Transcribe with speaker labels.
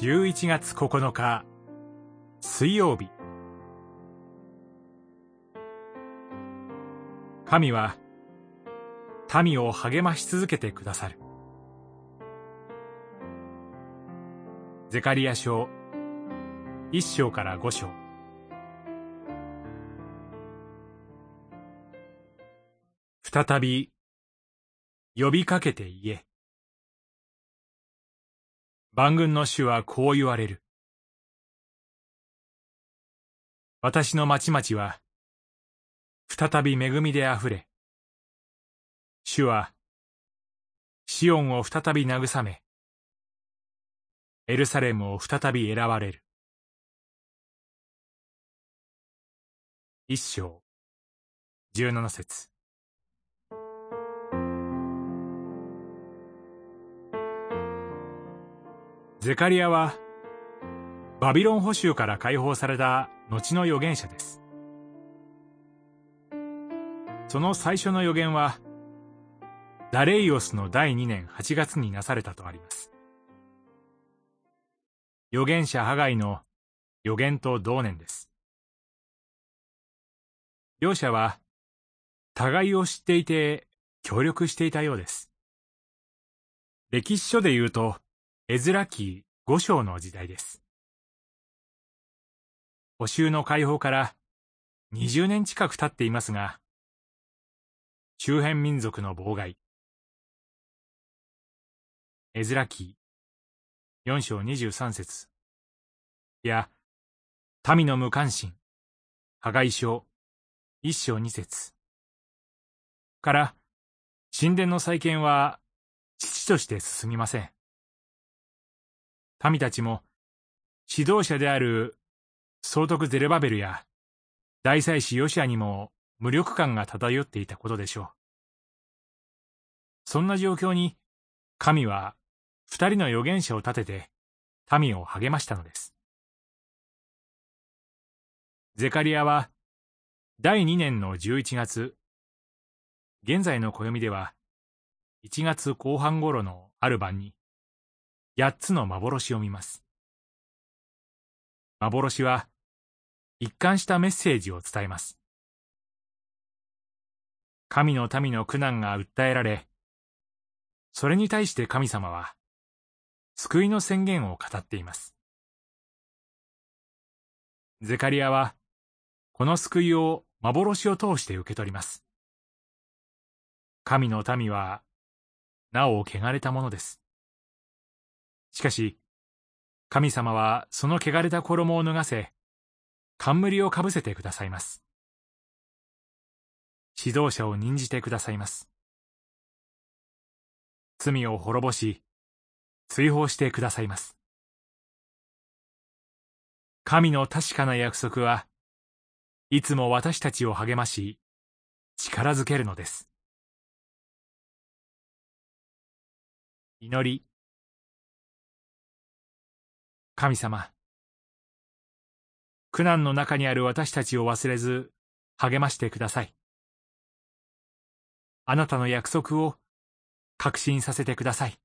Speaker 1: 11月9日水曜日。神は民を励まし続けてくださる。ゼカリア書一章から五章。再び呼びかけて言え。万軍の主はこう言われる。私の町々は、再び恵みであふれ、主は、シオンを再び慰め、エルサレムを再び選ばれる。一章、十七節。ゼカリアは、バビロン捕囚から解放された後の預言者です。その最初の予言は、ダレイオスの第2年8月になされたとあります。預言者ハガイの予言と同年です。両者は、互いを知っていて協力していたようです。歴史書で言うと、エズラ記五章の時代です。補修の解放から20年近く経っていますが、周辺民族の妨害、エズラ記四章二十三節。や、民の無関心、破壊書。一章二節。から、神殿の再建は父として進みません。民たちも、指導者である総督ゼルバベルや大祭司ヨシアにも無力感が漂っていたことでしょう。そんな状況に、神は二人の預言者を立てて民を励ましたのです。ゼカリアは第二年の十一月、現在の暦では一月後半頃のある晩に、八つの幻を見ます。幻は、一貫したメッセージを伝えます。神の民の苦難が訴えられ、それに対して神様は、救いの宣言を語っています。ゼカリアは、この救いを幻を通して受け取ります。神の民は、なお汚れたものです。しかし、神様はその汚れた衣を脱がせ、冠をかぶせてくださいます。指導者を任じてくださいます。罪を滅ぼし、追放してくださいます。神の確かな約束は、いつも私たちを励まし、力づけるのです。祈り神様。苦難の中にある私たちを忘れず、励ましてください。あなたの約束を確信させてください。